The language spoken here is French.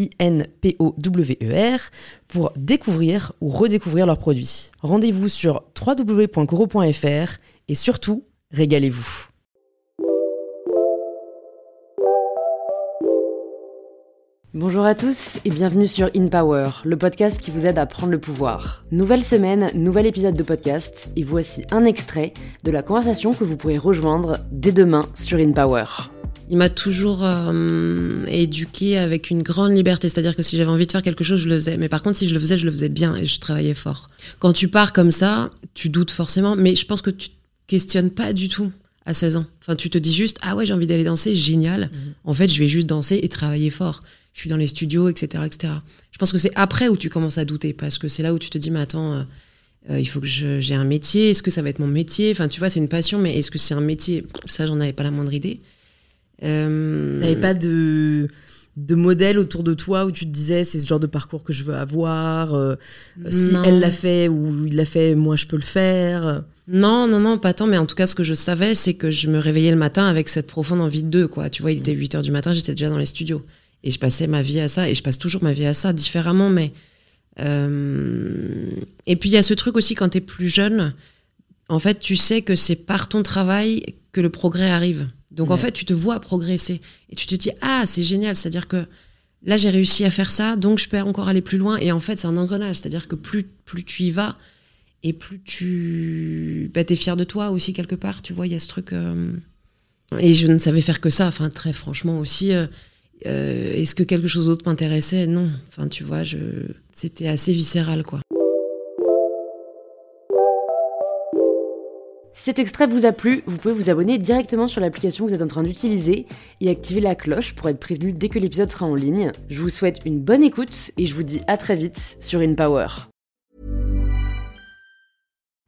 I-N-P-O-W-E-R, pour découvrir ou redécouvrir leurs produits. Rendez-vous sur www.coro.fr et surtout, régalez-vous. Bonjour à tous et bienvenue sur In Power, le podcast qui vous aide à prendre le pouvoir. Nouvelle semaine, nouvel épisode de podcast et voici un extrait de la conversation que vous pourrez rejoindre dès demain sur In Power. Il m'a toujours euh, éduqué avec une grande liberté, c'est-à-dire que si j'avais envie de faire quelque chose, je le faisais. Mais par contre, si je le faisais, je le faisais bien et je travaillais fort. Quand tu pars comme ça, tu doutes forcément, mais je pense que tu te questionnes pas du tout à 16 ans. Enfin, tu te dis juste, ah ouais, j'ai envie d'aller danser, génial. Mhm. En fait, je vais juste danser et travailler fort. Je suis dans les studios, etc., etc. Je pense que c'est après où tu commences à douter, parce que c'est là où tu te dis, mais attends, euh, euh, il faut que j'ai un métier. Est-ce que ça va être mon métier? Enfin, tu vois, c'est une passion, mais est-ce que c'est un métier? Ça, j'en avais pas la moindre idée. Euh... T'avais pas de de modèle autour de toi où tu te disais c'est ce genre de parcours que je veux avoir euh, si elle l'a fait ou il l'a fait moi je peux le faire. Non non non pas tant mais en tout cas ce que je savais c'est que je me réveillais le matin avec cette profonde envie de deux quoi. Tu vois il était 8 heures du matin j'étais déjà dans les studios. Et je passais ma vie à ça et je passe toujours ma vie à ça différemment mais euh... et puis il y a ce truc aussi quand t'es plus jeune en fait tu sais que c'est par ton travail que le progrès arrive donc en fait, tu te vois progresser et tu te dis ah c'est génial, c'est-à-dire que là j'ai réussi à faire ça, donc je peux encore aller plus loin. Et en fait, c'est un engrenage, c'est-à-dire que plus plus tu y vas et plus tu bah, es fier de toi aussi quelque part. Tu vois, il y a ce truc. Euh, et je ne savais faire que ça. Enfin, très franchement aussi. Euh, euh, est-ce que quelque chose d'autre m'intéressait? Non. Enfin, tu vois, je... c'était assez viscéral, quoi. Cet extrait vous a plu, vous pouvez vous abonner directement sur l'application que vous êtes en train d'utiliser et activer la cloche pour être prévenu dès que l'épisode sera en ligne. Je vous souhaite une bonne écoute et je vous dis à très vite sur InPower.